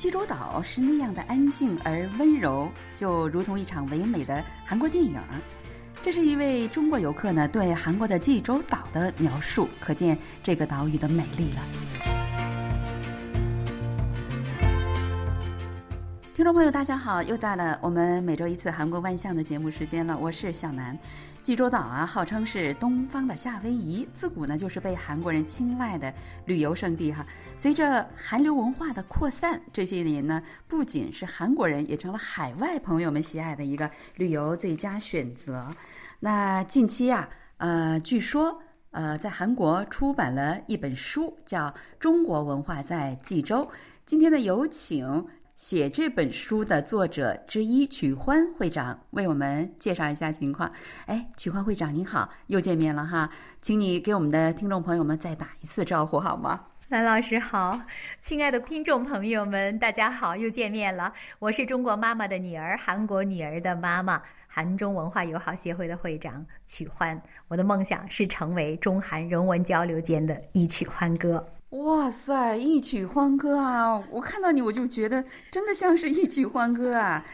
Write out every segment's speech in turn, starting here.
济州岛是那样的安静而温柔，就如同一场唯美的韩国电影。这是一位中国游客呢对韩国的济州岛的描述，可见这个岛屿的美丽了。听众朋友，大家好，又到了我们每周一次韩国万象的节目时间了，我是小南。济州岛啊，号称是东方的夏威夷，自古呢就是被韩国人青睐的旅游胜地哈。随着韩流文化的扩散，这些年呢，不仅是韩国人，也成了海外朋友们喜爱的一个旅游最佳选择。那近期啊，呃，据说呃，在韩国出版了一本书，叫《中国文化在济州》。今天呢，有请。写这本书的作者之一曲欢会长为我们介绍一下情况。哎，曲欢会长您好，又见面了哈，请你给我们的听众朋友们再打一次招呼好吗？蓝老师好，亲爱的听众朋友们，大家好，又见面了。我是中国妈妈的女儿，韩国女儿的妈妈，韩中文化友好协会的会长曲欢。我的梦想是成为中韩人文交流间的一曲欢歌。哇塞，一曲欢歌啊！我看到你，我就觉得真的像是一曲欢歌啊。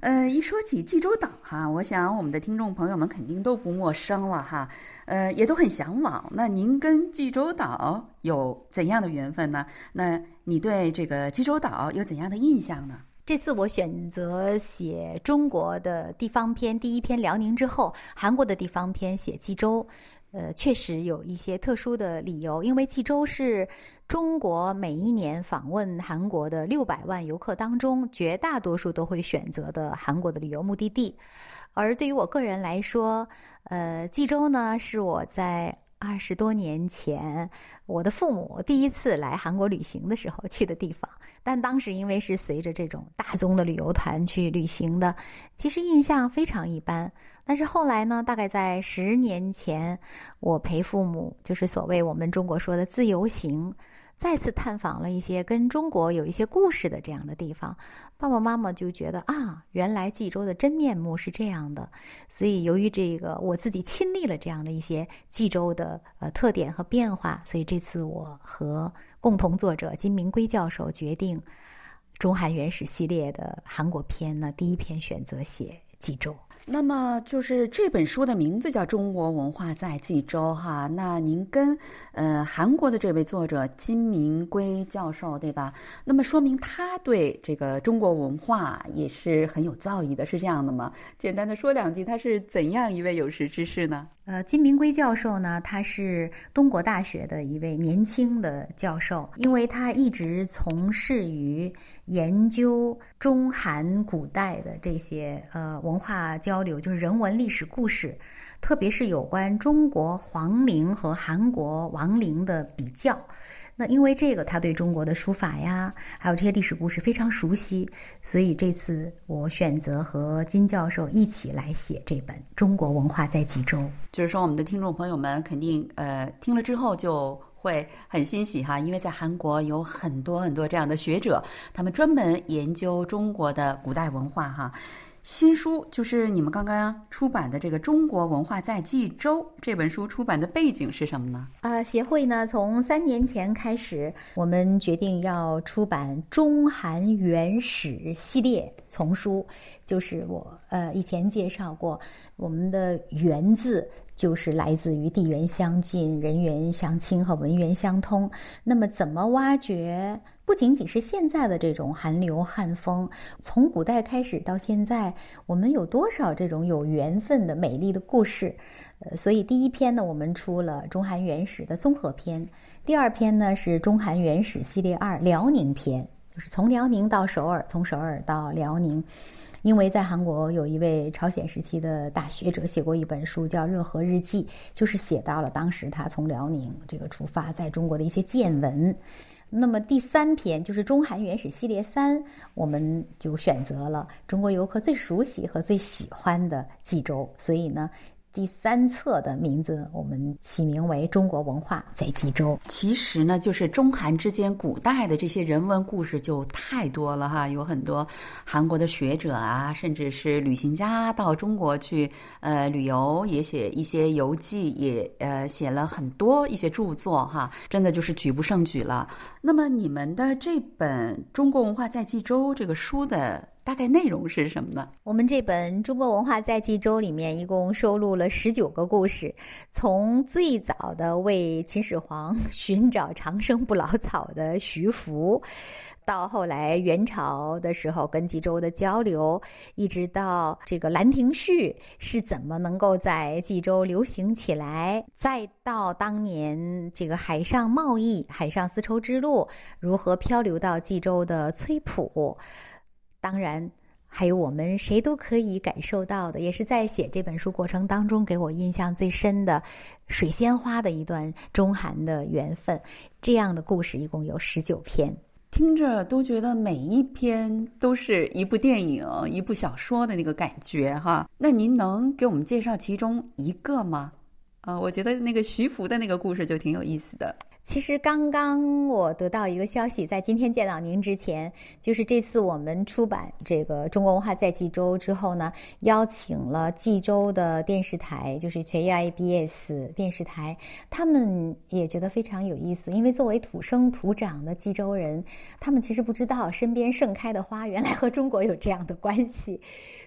呃，一说起济州岛哈，我想我们的听众朋友们肯定都不陌生了哈，呃，也都很向往。那您跟济州岛有怎样的缘分呢？那你对这个济州岛有怎样的印象呢？这次我选择写中国的地方篇，第一篇辽宁之后，韩国的地方篇写济州。呃，确实有一些特殊的理由，因为济州是中国每一年访问韩国的六百万游客当中，绝大多数都会选择的韩国的旅游目的地。而对于我个人来说，呃，济州呢是我在二十多年前我的父母第一次来韩国旅行的时候去的地方。但当时因为是随着这种大宗的旅游团去旅行的，其实印象非常一般。但是后来呢？大概在十年前，我陪父母，就是所谓我们中国说的自由行，再次探访了一些跟中国有一些故事的这样的地方。爸爸妈妈就觉得啊，原来济州的真面目是这样的。所以由于这个我自己亲历了这样的一些济州的呃特点和变化，所以这次我和共同作者金明圭教授决定，中韩原始系列的韩国篇呢，第一篇选择写济州。那么就是这本书的名字叫《中国文化在济州》哈。那您跟呃韩国的这位作者金明圭教授对吧？那么说明他对这个中国文化也是很有造诣的，是这样的吗？简单的说两句，他是怎样一位有识之士呢？呃，金明圭教授呢，他是东国大学的一位年轻的教授，因为他一直从事于研究中韩古代的这些呃文化交流，就是人文历史故事，特别是有关中国皇陵和韩国王陵的比较。那因为这个，他对中国的书法呀，还有这些历史故事非常熟悉，所以这次我选择和金教授一起来写这本《中国文化在济州》。就是说，我们的听众朋友们肯定呃听了之后就会很欣喜哈，因为在韩国有很多很多这样的学者，他们专门研究中国的古代文化哈。新书就是你们刚刚出版的这个《中国文化在济州》这本书出版的背景是什么呢？呃，协会呢从三年前开始，我们决定要出版中韩原始系列丛书，就是我呃以前介绍过，我们的“源”字就是来自于地缘相近、人缘相亲和文缘相通。那么怎么挖掘？不仅仅是现在的这种韩流汉风，从古代开始到现在，我们有多少这种有缘分的美丽的故事？呃，所以第一篇呢，我们出了中韩原始的综合篇；第二篇呢是中韩原始系列二辽宁篇，就是从辽宁到首尔，从首尔到辽宁。因为在韩国有一位朝鲜时期的大学者写过一本书叫《热河日记》，就是写到了当时他从辽宁这个出发，在中国的一些见闻。那么第三篇就是中韩原始系列三，我们就选择了中国游客最熟悉和最喜欢的济州。所以呢，第三册的名字，我们起名为《中国文化在冀州》。其实呢，就是中韩之间古代的这些人文故事就太多了哈，有很多韩国的学者啊，甚至是旅行家到中国去呃旅游，也写一些游记，也呃写了很多一些著作哈，真的就是举不胜举了。那么你们的这本《中国文化在冀州》这个书的。大概内容是什么呢？我们这本《中国文化在冀州》里面一共收录了十九个故事，从最早的为秦始皇 寻找长生不老草的徐福，到后来元朝的时候跟冀州的交流，一直到这个《兰亭序》是怎么能够在冀州流行起来，再到当年这个海上贸易、海上丝绸之路如何漂流到冀州的崔普。当然，还有我们谁都可以感受到的，也是在写这本书过程当中给我印象最深的水仙花的一段中韩的缘分。这样的故事一共有十九篇，听着都觉得每一篇都是一部电影、一部小说的那个感觉哈。那您能给我们介绍其中一个吗？啊，我觉得那个徐福的那个故事就挺有意思的。其实刚刚我得到一个消息，在今天见到您之前，就是这次我们出版这个《中国文化在冀州》之后呢，邀请了冀州的电视台，就是 JIBS 电视台，他们也觉得非常有意思，因为作为土生土长的冀州人，他们其实不知道身边盛开的花原来和中国有这样的关系，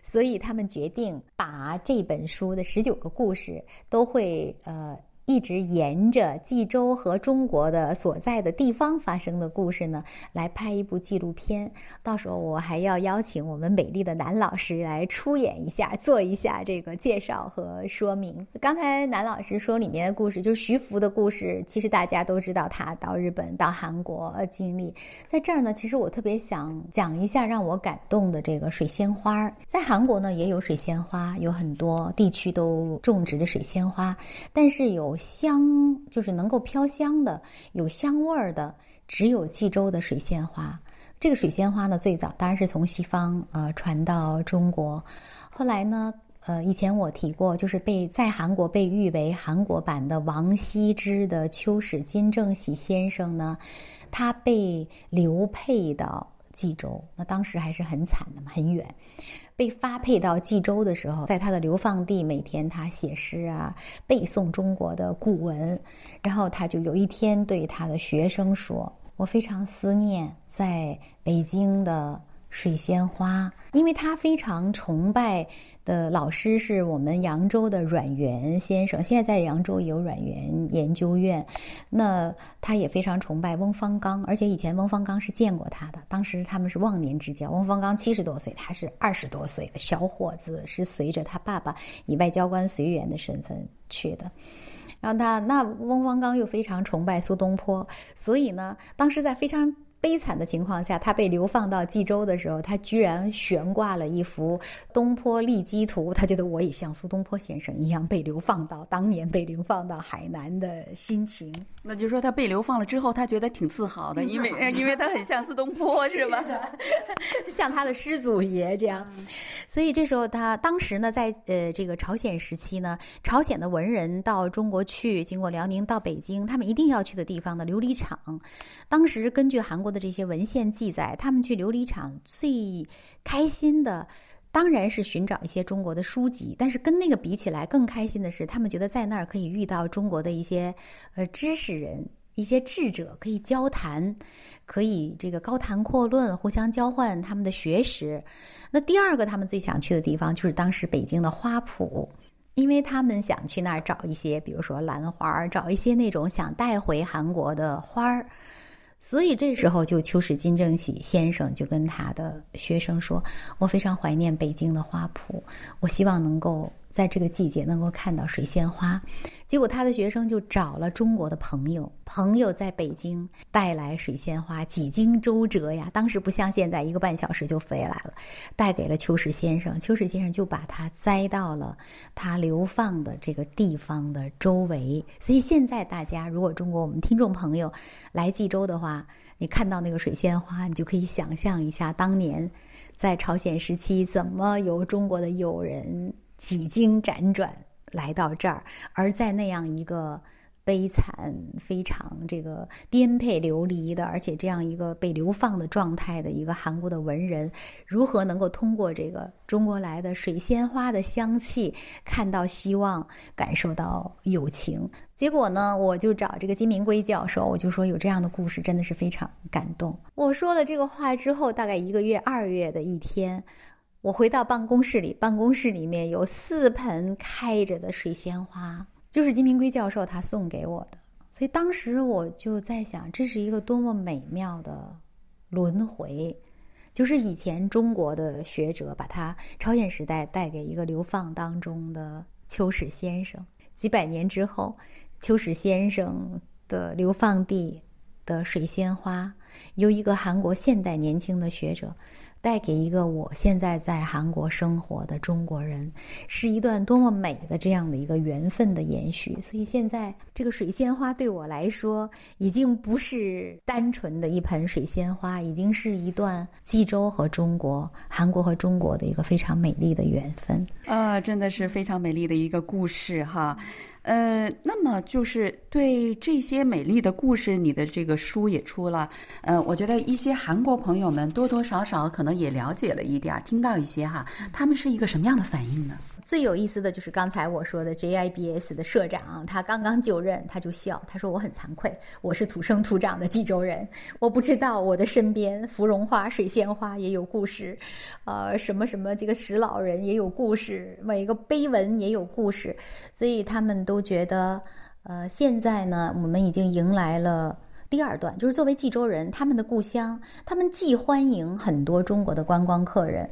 所以他们决定把这本书的十九个故事都会呃。一直沿着冀州和中国的所在的地方发生的故事呢，来拍一部纪录片。到时候我还要邀请我们美丽的南老师来出演一下，做一下这个介绍和说明。刚才南老师说里面的故事，就是徐福的故事。其实大家都知道他到日本、到韩国经历。在这儿呢，其实我特别想讲一下让我感动的这个水仙花。在韩国呢，也有水仙花，有很多地区都种植的水仙花，但是有。香就是能够飘香的，有香味儿的，只有冀州的水仙花。这个水仙花呢，最早当然是从西方呃传到中国，后来呢，呃，以前我提过，就是被在韩国被誉为韩国版的王羲之的秋实金正喜先生呢，他被流配到冀州，那当时还是很惨的嘛，很远。被发配到冀州的时候，在他的流放地，每天他写诗啊，背诵中国的古文。然后他就有一天对他的学生说：“我非常思念在北京的。”水仙花，因为他非常崇拜的老师是我们扬州的阮元先生，现在在扬州有阮元研究院。那他也非常崇拜翁方刚，而且以前翁方刚是见过他的，当时他们是忘年之交。翁方刚七十多岁，他是二十多岁的小伙子，是随着他爸爸以外交官随员的身份去的。然后他那翁方刚又非常崇拜苏东坡，所以呢，当时在非常。悲惨的情况下，他被流放到冀州的时候，他居然悬挂了一幅东坡立基图。他觉得我也像苏东坡先生一样被流放到当年被流放到海南的心情。那就说他被流放了之后，他觉得挺自豪的，因为因为他很像苏东坡，是吧？像他的师祖爷这样。所以这时候他当时呢，在呃这个朝鲜时期呢，朝鲜的文人到中国去，经过辽宁到北京，他们一定要去的地方呢琉璃厂。当时根据韩国。的这些文献记载，他们去琉璃厂最开心的，当然是寻找一些中国的书籍。但是跟那个比起来，更开心的是，他们觉得在那儿可以遇到中国的一些呃知识人、一些智者，可以交谈，可以这个高谈阔论，互相交换他们的学识。那第二个，他们最想去的地方就是当时北京的花圃，因为他们想去那儿找一些，比如说兰花，找一些那种想带回韩国的花儿。所以这时候，就秋实金正喜先生就跟他的学生说：“我非常怀念北京的花圃，我希望能够。”在这个季节能够看到水仙花，结果他的学生就找了中国的朋友，朋友在北京带来水仙花，几经周折呀，当时不像现在一个半小时就飞来了，带给了秋实先生，秋实先生就把它栽到了他流放的这个地方的周围。所以现在大家如果中国我们听众朋友来济州的话，你看到那个水仙花，你就可以想象一下当年在朝鲜时期怎么由中国的友人。几经辗转来到这儿，而在那样一个。悲惨、非常这个颠沛流离的，而且这样一个被流放的状态的一个韩国的文人，如何能够通过这个中国来的水仙花的香气看到希望，感受到友情？结果呢，我就找这个金明圭教授，我就说有这样的故事，真的是非常感动。我说了这个话之后，大概一个月，二月的一天，我回到办公室里，办公室里面有四盆开着的水仙花。就是金明圭教授他送给我的，所以当时我就在想，这是一个多么美妙的轮回。就是以前中国的学者把他朝鲜时代带给一个流放当中的秋实先生，几百年之后，秋实先生的流放地的水仙花，由一个韩国现代年轻的学者。带给一个我现在在韩国生活的中国人，是一段多么美的这样的一个缘分的延续。所以现在这个水仙花对我来说，已经不是单纯的一盆水仙花，已经是一段济州和中国、韩国和中国的一个非常美丽的缘分。啊，真的是非常美丽的一个故事哈。呃，那么就是对这些美丽的故事，你的这个书也出了。呃，我觉得一些韩国朋友们多多少少可能也了解了一点，听到一些哈，他们是一个什么样的反应呢？最有意思的就是刚才我说的 JIBS 的社长，他刚刚就任，他就笑，他说：“我很惭愧，我是土生土长的济州人，我不知道我的身边芙蓉花、水仙花也有故事，呃，什么什么这个石老人也有故事，每一个碑文也有故事，所以他们都觉得，呃，现在呢，我们已经迎来了第二段，就是作为济州人，他们的故乡，他们既欢迎很多中国的观光客人。”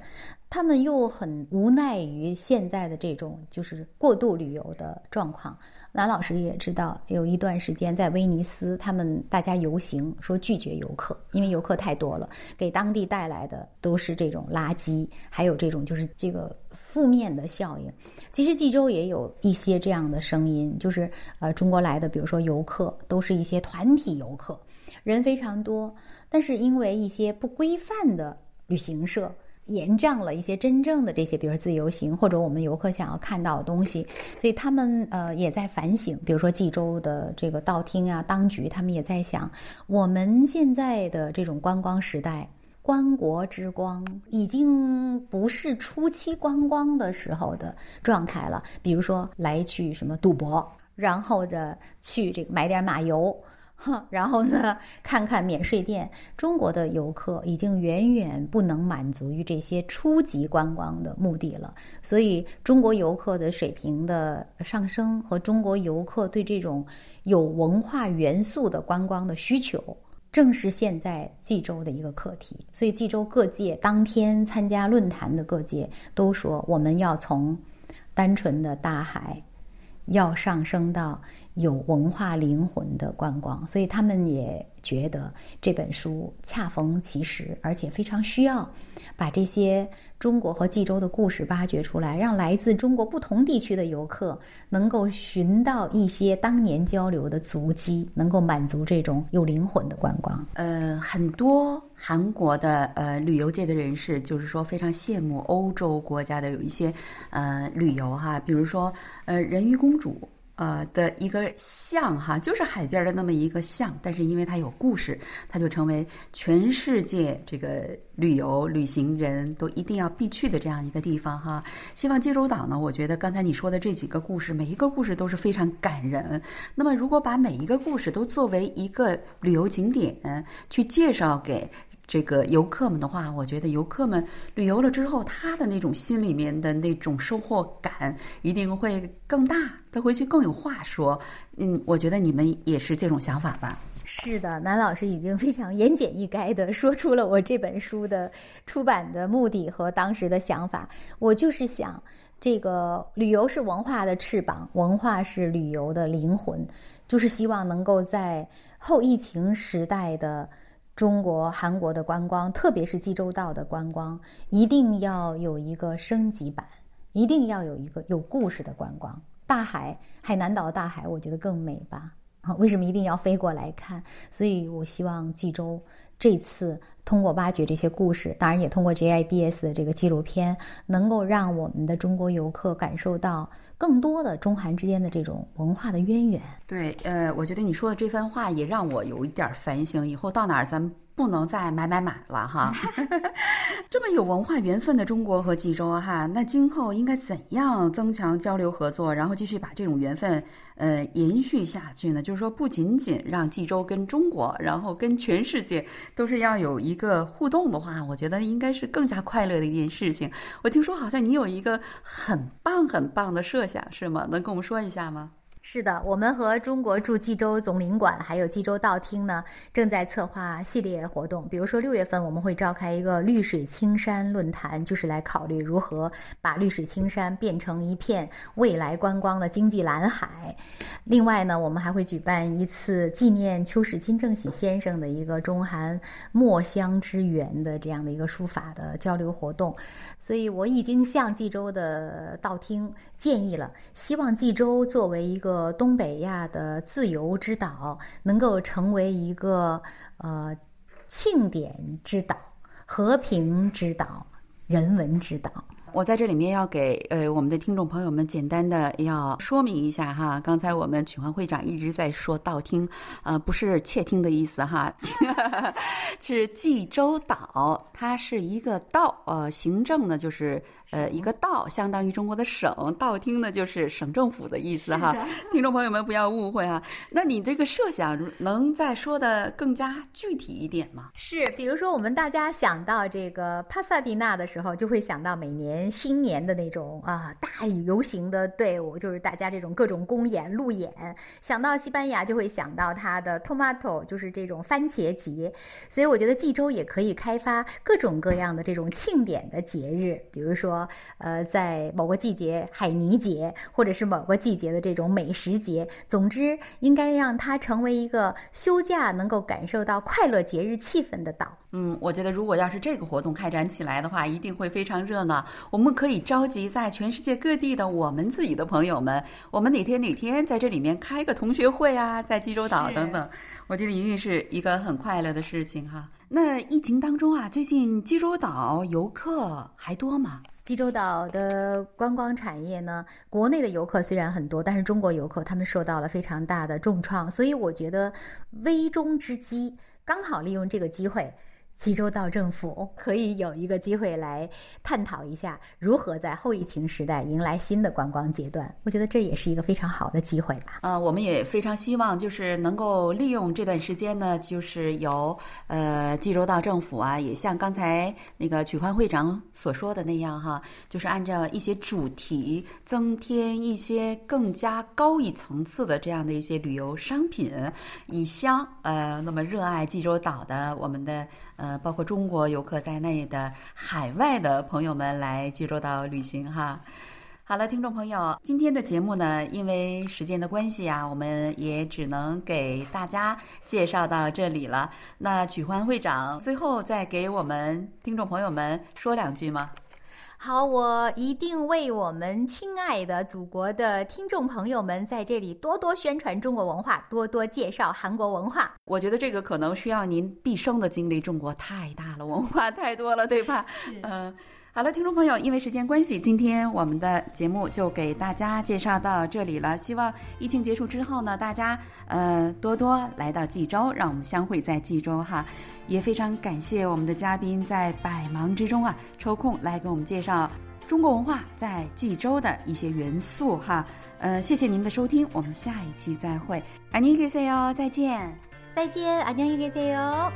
他们又很无奈于现在的这种就是过度旅游的状况。南老师也知道，有一段时间在威尼斯，他们大家游行说拒绝游客，因为游客太多了，给当地带来的都是这种垃圾，还有这种就是这个负面的效应。其实济州也有一些这样的声音，就是呃中国来的，比如说游客都是一些团体游客，人非常多，但是因为一些不规范的旅行社。延障了一些真正的这些，比如说自由行或者我们游客想要看到的东西，所以他们呃也在反省。比如说济州的这个道厅啊，当局他们也在想，我们现在的这种观光时代，观国之光已经不是初期观光的时候的状态了。比如说来去什么赌博，然后的去这个买点马油。然后呢，看看免税店。中国的游客已经远远不能满足于这些初级观光的目的了，所以中国游客的水平的上升和中国游客对这种有文化元素的观光的需求，正是现在济州的一个课题。所以济州各界当天参加论坛的各界都说，我们要从单纯的大海，要上升到。有文化灵魂的观光，所以他们也觉得这本书恰逢其时，而且非常需要把这些中国和济州的故事挖掘出来，让来自中国不同地区的游客能够寻到一些当年交流的足迹，能够满足这种有灵魂的观光。呃，很多韩国的呃旅游界的人士就是说非常羡慕欧洲国家的有一些呃旅游哈，比如说呃人鱼公主。呃的一个像哈，就是海边的那么一个像，但是因为它有故事，它就成为全世界这个旅游旅行人都一定要必去的这样一个地方哈。希望济州岛呢，我觉得刚才你说的这几个故事，每一个故事都是非常感人。那么如果把每一个故事都作为一个旅游景点去介绍给。这个游客们的话，我觉得游客们旅游了之后，他的那种心里面的那种收获感一定会更大，他回去更有话说。嗯，我觉得你们也是这种想法吧？是的，南老师已经非常言简意赅的说出了我这本书的出版的目的和当时的想法。我就是想，这个旅游是文化的翅膀，文化是旅游的灵魂，就是希望能够在后疫情时代的。中国、韩国的观光，特别是济州岛的观光，一定要有一个升级版，一定要有一个有故事的观光。大海，海南岛的大海，我觉得更美吧？啊，为什么一定要飞过来看？所以我希望济州这次通过挖掘这些故事，当然也通过 JIBS 的这个纪录片，能够让我们的中国游客感受到更多的中韩之间的这种文化的渊源。对，呃，我觉得你说的这番话也让我有一点反省，以后到哪儿咱们。不能再买买买了哈！这么有文化缘分的中国和济州哈，那今后应该怎样增强交流合作，然后继续把这种缘分呃延续下去呢？就是说，不仅仅让济州跟中国，然后跟全世界都是要有一个互动的话，我觉得应该是更加快乐的一件事情。我听说好像你有一个很棒很棒的设想，是吗？能跟我们说一下吗？是的，我们和中国驻济州总领馆还有济州道厅呢，正在策划系列活动。比如说六月份我们会召开一个绿水青山论坛，就是来考虑如何把绿水青山变成一片未来观光的经济蓝海。另外呢，我们还会举办一次纪念秋实金正喜先生的一个中韩墨香之缘的这样的一个书法的交流活动。所以我已经向济州的道厅。建议了，希望济州作为一个呃东北亚的自由之岛，能够成为一个呃庆典之岛、和平之岛、人文之岛。我在这里面要给呃我们的听众朋友们简单的要说明一下哈，刚才我们曲环会长一直在说道听，呃不是窃听的意思哈，是济州岛，它是一个道，呃行政呢就是呃一个道，相当于中国的省，道听呢就是省政府的意思哈，听众朋友们不要误会啊。那你这个设想能再说的更加具体一点吗？是，比如说我们大家想到这个帕萨迪纳的时候，就会想到每年。新年的那种啊，大游行的队伍，就是大家这种各种公演、路演。想到西班牙，就会想到它的 tomato，就是这种番茄节。所以我觉得济州也可以开发各种各样的这种庆典的节日，比如说，呃，在某个季节海泥节，或者是某个季节的这种美食节。总之，应该让它成为一个休假能够感受到快乐节日气氛的岛。嗯，我觉得如果要是这个活动开展起来的话，一定会非常热闹。我们可以召集在全世界各地的我们自己的朋友们，我们哪天哪天在这里面开个同学会啊，在济州岛等等，我觉得一定是一个很快乐的事情哈。那疫情当中啊，最近济州岛游客还多吗？济州岛的观光产业呢，国内的游客虽然很多，但是中国游客他们受到了非常大的重创，所以我觉得危中之机，刚好利用这个机会。济州岛政府可以有一个机会来探讨一下，如何在后疫情时代迎来新的观光阶段。我觉得这也是一个非常好的机会吧。呃，我们也非常希望，就是能够利用这段时间呢，就是由呃济州岛政府啊，也像刚才那个曲欢会长所说的那样哈，就是按照一些主题，增添一些更加高一层次的这样的一些旅游商品，以向呃那么热爱济州岛的我们的。呃，包括中国游客在内的海外的朋友们来济州岛旅行哈。好了，听众朋友，今天的节目呢，因为时间的关系啊，我们也只能给大家介绍到这里了。那曲欢会长最后再给我们听众朋友们说两句吗？好，我一定为我们亲爱的祖国的听众朋友们在这里多多宣传中国文化，多多介绍韩国文化。我觉得这个可能需要您毕生的精力，中国太大了，文化太多了，对吧？嗯。好了，听众朋友，因为时间关系，今天我们的节目就给大家介绍到这里了。希望疫情结束之后呢，大家呃多多来到济州，让我们相会在济州哈。也非常感谢我们的嘉宾在百忙之中啊抽空来给我们介绍中国文化在济州的一些元素哈。呃，谢谢您的收听，我们下一期再会。안녕히계세 요， 再见，再见，안녕히계세 요。